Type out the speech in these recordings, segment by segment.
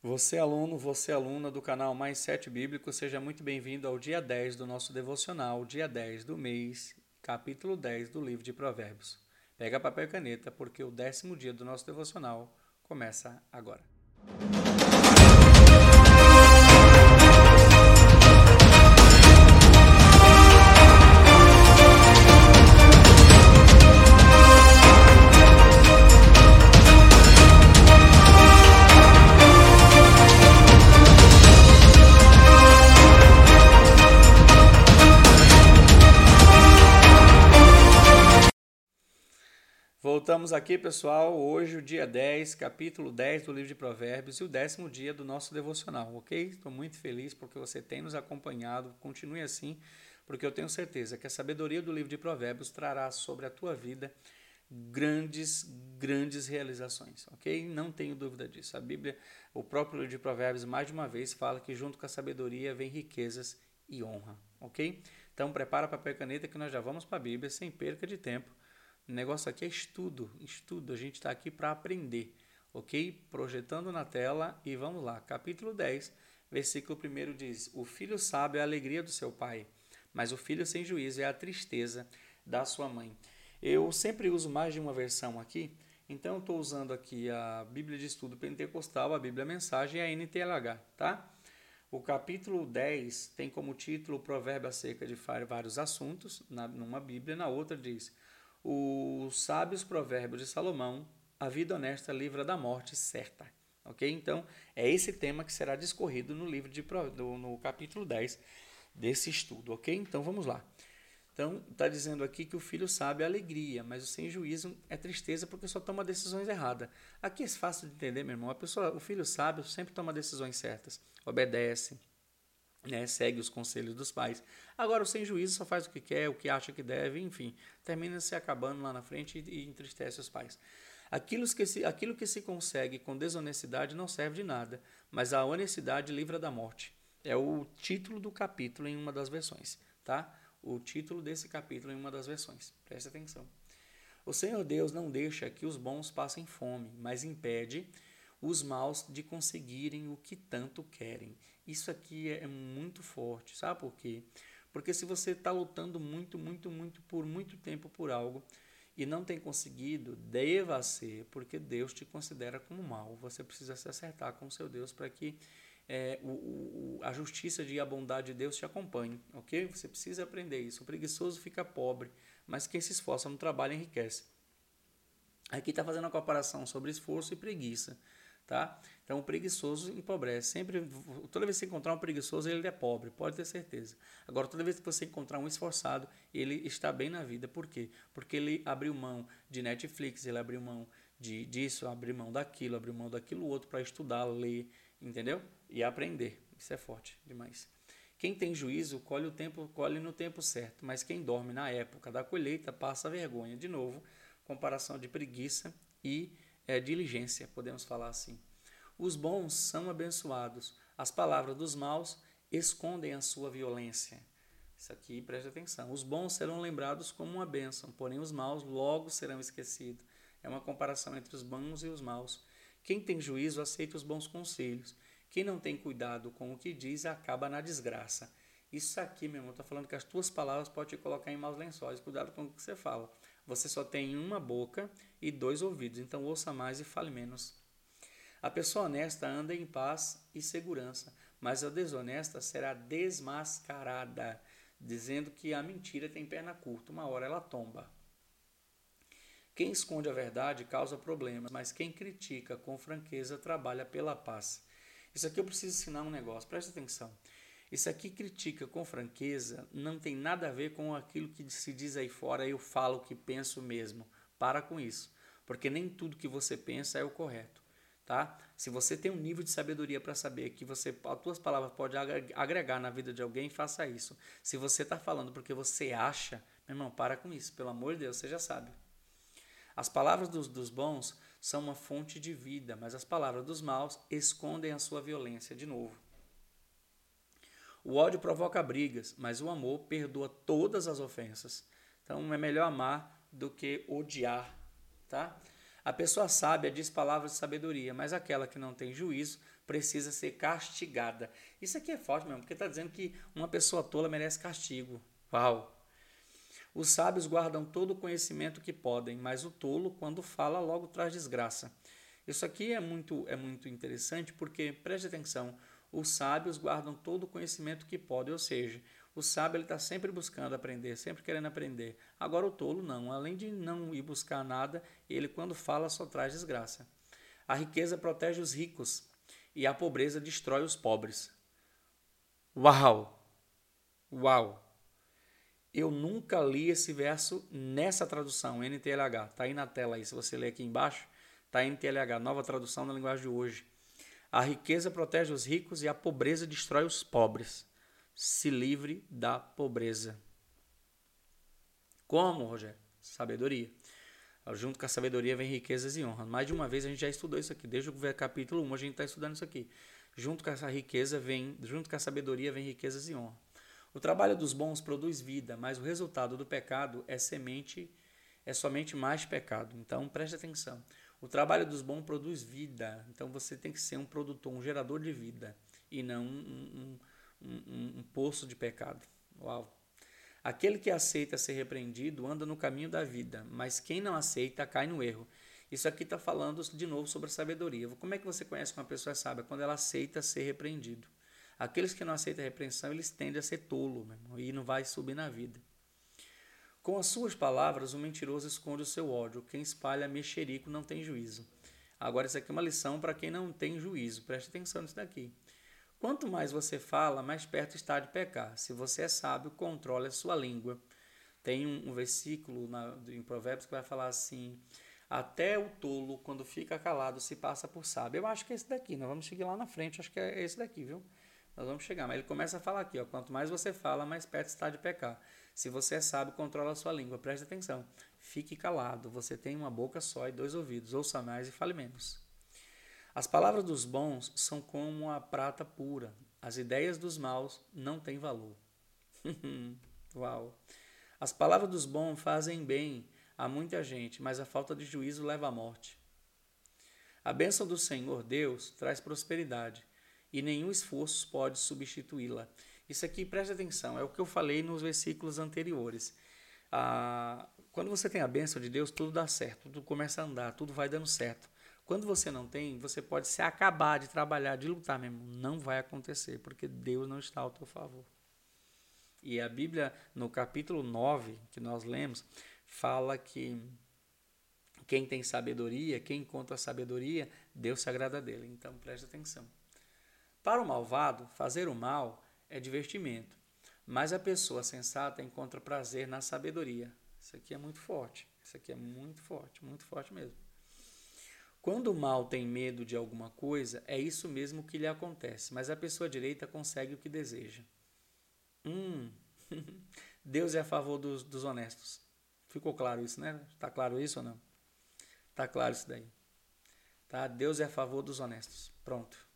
Você aluno, você aluna do canal Mais Sete Bíblico, seja muito bem-vindo ao dia 10 do nosso devocional, dia 10 do mês, capítulo 10 do livro de Provérbios. Pega papel e caneta, porque o décimo dia do nosso devocional começa agora. Voltamos aqui, pessoal. Hoje, o dia 10, capítulo 10 do livro de Provérbios e o décimo dia do nosso devocional, ok? Estou muito feliz porque você tem nos acompanhado. Continue assim, porque eu tenho certeza que a sabedoria do livro de Provérbios trará sobre a tua vida grandes, grandes realizações, ok? Não tenho dúvida disso. A Bíblia, o próprio livro de Provérbios, mais de uma vez, fala que junto com a sabedoria vem riquezas e honra, ok? Então, prepara papel e caneta que nós já vamos para a Bíblia sem perca de tempo o negócio aqui é estudo, estudo. A gente está aqui para aprender, ok? Projetando na tela e vamos lá. Capítulo 10, versículo 1 diz: O filho sábio é a alegria do seu pai, mas o filho sem juízo é a tristeza da sua mãe. Eu sempre uso mais de uma versão aqui, então eu estou usando aqui a Bíblia de Estudo Pentecostal, a Bíblia Mensagem e a NTLH, tá? O capítulo 10 tem como título o provérbio acerca de vários assuntos, na, numa Bíblia, na outra diz os sábios provérbios de Salomão, a vida honesta livra da morte certa. Ok? Então, é esse tema que será discorrido no livro de no, capítulo 10 desse estudo, ok? Então vamos lá. Então, está dizendo aqui que o filho sabe é alegria, mas o sem juízo é tristeza porque só toma decisões erradas. Aqui é fácil de entender, meu irmão. A pessoa, o filho sábio sempre toma decisões certas, obedece, né, segue os conselhos dos pais. Agora, o sem juízo só faz o que quer, o que acha que deve, enfim, termina se acabando lá na frente e, e entristece os pais. Aquilo que, se, aquilo que se consegue com desonestidade não serve de nada, mas a honestidade livra da morte. É o título do capítulo em uma das versões, tá? O título desse capítulo em uma das versões. Preste atenção. O Senhor Deus não deixa que os bons passem fome, mas impede os maus de conseguirem o que tanto querem. Isso aqui é muito forte, sabe por quê? Porque se você está lutando muito, muito, muito por muito tempo por algo e não tem conseguido, deva ser, porque Deus te considera como mal. Você precisa se acertar com o seu Deus para que é, o, o, a justiça e a bondade de Deus te acompanhe, ok? Você precisa aprender isso. O preguiçoso fica pobre, mas quem se esforça no trabalho enriquece. Aqui está fazendo uma comparação sobre esforço e preguiça tá? Então o preguiçoso empobrece. Sempre, toda vez que você encontrar um preguiçoso, ele é pobre, pode ter certeza. Agora, toda vez que você encontrar um esforçado, ele está bem na vida. Por quê? Porque ele abriu mão de Netflix, ele abriu mão de disso, abriu mão daquilo, abriu mão daquilo outro para estudar, ler, entendeu? E aprender. Isso é forte demais. Quem tem juízo colhe o tempo, colhe no tempo certo, mas quem dorme na época da colheita passa vergonha. De novo, comparação de preguiça e é, diligência, podemos falar assim. Os bons são abençoados, as palavras dos maus escondem a sua violência. Isso aqui, preste atenção. Os bons serão lembrados como uma bênção, porém os maus logo serão esquecidos. É uma comparação entre os bons e os maus. Quem tem juízo aceita os bons conselhos. Quem não tem cuidado com o que diz acaba na desgraça. Isso aqui, meu irmão, está falando que as tuas palavras podem te colocar em maus lençóis. Cuidado com o que você fala. Você só tem uma boca e dois ouvidos, então ouça mais e fale menos. A pessoa honesta anda em paz e segurança, mas a desonesta será desmascarada, dizendo que a mentira tem perna curta, uma hora ela tomba. Quem esconde a verdade causa problemas, mas quem critica com franqueza trabalha pela paz. Isso aqui eu preciso ensinar um negócio, preste atenção. Isso aqui critica com franqueza, não tem nada a ver com aquilo que se diz aí fora, eu falo o que penso mesmo. Para com isso, porque nem tudo que você pensa é o correto, tá? Se você tem um nível de sabedoria para saber que você as tuas palavras podem agregar na vida de alguém, faça isso. Se você está falando porque você acha, meu irmão, para com isso, pelo amor de Deus, você já sabe. As palavras dos, dos bons são uma fonte de vida, mas as palavras dos maus escondem a sua violência de novo. O ódio provoca brigas, mas o amor perdoa todas as ofensas. Então é melhor amar do que odiar, tá? A pessoa sábia diz palavras de sabedoria, mas aquela que não tem juízo precisa ser castigada. Isso aqui é forte mesmo, porque está dizendo que uma pessoa tola merece castigo. Uau! Os sábios guardam todo o conhecimento que podem, mas o tolo, quando fala, logo traz desgraça. Isso aqui é muito, é muito interessante porque, preste atenção, os sábios guardam todo o conhecimento que podem, ou seja, o sábio está sempre buscando aprender, sempre querendo aprender. Agora o tolo não, além de não ir buscar nada, ele quando fala só traz desgraça. A riqueza protege os ricos e a pobreza destrói os pobres. Uau! Uau! Eu nunca li esse verso nessa tradução, NTLH. Está aí na tela aí, se você ler aqui embaixo, está NTLH, nova tradução na linguagem de hoje. A riqueza protege os ricos e a pobreza destrói os pobres. Se livre da pobreza. Como, Rogério? Sabedoria. Junto com a sabedoria vem riquezas e honra. Mais de uma vez a gente já estudou isso aqui. Desde o capítulo 1 a gente está estudando isso aqui. Junto com essa riqueza vem, junto com a sabedoria vem riquezas e honra. O trabalho dos bons produz vida, mas o resultado do pecado é semente, é somente mais pecado. Então preste atenção. O trabalho dos bons produz vida. Então você tem que ser um produtor, um gerador de vida e não um, um, um, um poço de pecado. Uau! Aquele que aceita ser repreendido anda no caminho da vida, mas quem não aceita cai no erro. Isso aqui está falando de novo sobre sabedoria. Como é que você conhece uma pessoa sábia? Quando ela aceita ser repreendido. Aqueles que não aceitam a repreensão, eles tendem a ser tolo mesmo, e não vai subir na vida. Com as suas palavras, o mentiroso esconde o seu ódio. Quem espalha mexerico não tem juízo. Agora, isso aqui é uma lição para quem não tem juízo. Preste atenção nisso daqui. Quanto mais você fala, mais perto está de pecar. Se você é sábio, controle a sua língua. Tem um, um versículo na, em Provérbios que vai falar assim: Até o tolo, quando fica calado, se passa por sábio. Eu acho que é esse daqui. Nós vamos seguir lá na frente. Acho que é esse daqui, viu? Nós vamos chegar. Mas ele começa a falar aqui: ó, Quanto mais você fala, mais perto está de pecar. Se você é sábio, controla a sua língua. Preste atenção. Fique calado. Você tem uma boca só e dois ouvidos. Ouça mais e fale menos. As palavras dos bons são como a prata pura. As ideias dos maus não têm valor. Uau! As palavras dos bons fazem bem a muita gente, mas a falta de juízo leva à morte. A bênção do Senhor Deus traz prosperidade e nenhum esforço pode substituí-la. Isso aqui, preste atenção, é o que eu falei nos versículos anteriores. Ah, quando você tem a bênção de Deus, tudo dá certo, tudo começa a andar, tudo vai dando certo. Quando você não tem, você pode se acabar de trabalhar, de lutar mesmo. Não vai acontecer, porque Deus não está ao teu favor. E a Bíblia, no capítulo 9, que nós lemos, fala que quem tem sabedoria, quem encontra sabedoria, Deus se agrada dele. Então preste atenção. Para o malvado, fazer o mal é divertimento, mas a pessoa sensata encontra prazer na sabedoria. Isso aqui é muito forte. Isso aqui é muito forte, muito forte mesmo. Quando o mal tem medo de alguma coisa, é isso mesmo que lhe acontece, mas a pessoa direita consegue o que deseja. Hum, Deus é a favor dos, dos honestos. Ficou claro isso, né? Está claro isso ou não? Está claro isso daí. Tá? Deus é a favor dos honestos. Pronto.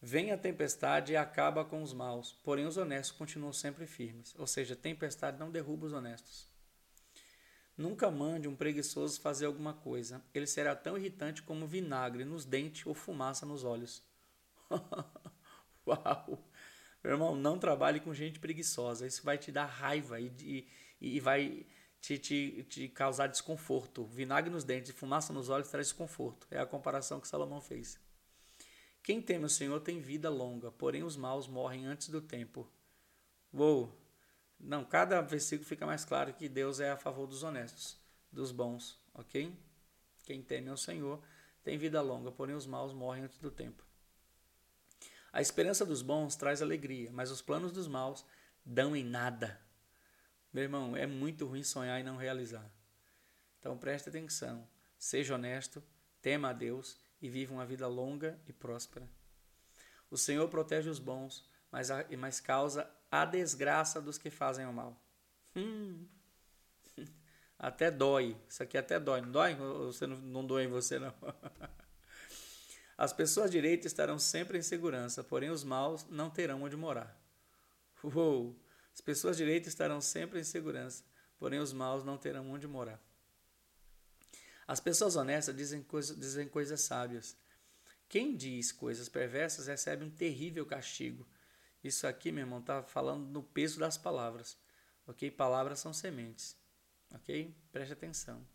Vem a tempestade e acaba com os maus, porém os honestos continuam sempre firmes. Ou seja, tempestade não derruba os honestos. Nunca mande um preguiçoso fazer alguma coisa. Ele será tão irritante como vinagre nos dentes ou fumaça nos olhos. Uau! Meu irmão, não trabalhe com gente preguiçosa. Isso vai te dar raiva e, e, e vai te, te, te causar desconforto. Vinagre nos dentes e fumaça nos olhos traz desconforto. É a comparação que Salomão fez. Quem teme o Senhor tem vida longa, porém os maus morrem antes do tempo. Uou! Não, cada versículo fica mais claro que Deus é a favor dos honestos, dos bons, ok? Quem teme o Senhor tem vida longa, porém os maus morrem antes do tempo. A esperança dos bons traz alegria, mas os planos dos maus dão em nada. Meu irmão, é muito ruim sonhar e não realizar. Então preste atenção, seja honesto, tema a Deus e vive uma vida longa e próspera. O Senhor protege os bons, mas, a, mas causa a desgraça dos que fazem o mal. Hum. Até dói. Isso aqui até dói. Não dói? Você não, não dói em você, não. As pessoas direitas estarão sempre em segurança, porém os maus não terão onde morar. Uou! As pessoas direitas estarão sempre em segurança, porém os maus não terão onde morar. As pessoas honestas dizem, coisa, dizem coisas sábias. Quem diz coisas perversas recebe um terrível castigo. Isso aqui, meu irmão, está falando no peso das palavras. Ok? Palavras são sementes. Ok? Preste atenção.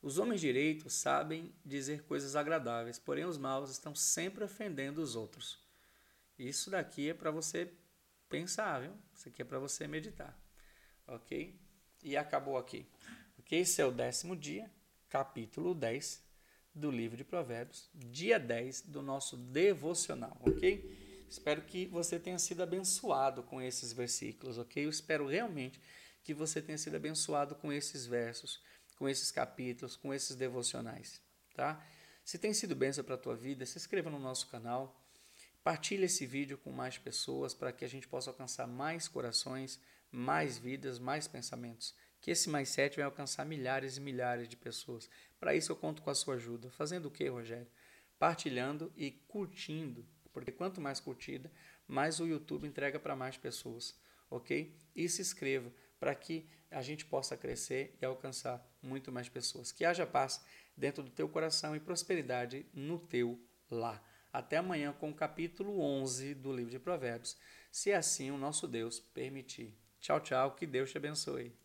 Os homens direitos sabem dizer coisas agradáveis, porém os maus estão sempre ofendendo os outros. Isso daqui é para você pensar, viu? Isso aqui é para você meditar. Ok? E acabou aqui. Ok? Esse é o décimo dia, capítulo 10 do livro de Provérbios, dia 10 do nosso devocional. Ok? Espero que você tenha sido abençoado com esses versículos. Ok? Eu espero realmente que você tenha sido abençoado com esses versos, com esses capítulos, com esses devocionais. Tá? Se tem sido bênção para a tua vida, se inscreva no nosso canal Partilhe esse vídeo com mais pessoas para que a gente possa alcançar mais corações, mais vidas, mais pensamentos. Que esse mais sete vai alcançar milhares e milhares de pessoas. Para isso eu conto com a sua ajuda. Fazendo o que, Rogério? Partilhando e curtindo. Porque quanto mais curtida, mais o YouTube entrega para mais pessoas. Ok? E se inscreva para que a gente possa crescer e alcançar muito mais pessoas. Que haja paz dentro do teu coração e prosperidade no teu lar. Até amanhã com o capítulo 11 do livro de Provérbios, se assim o nosso Deus permitir. Tchau, tchau, que Deus te abençoe.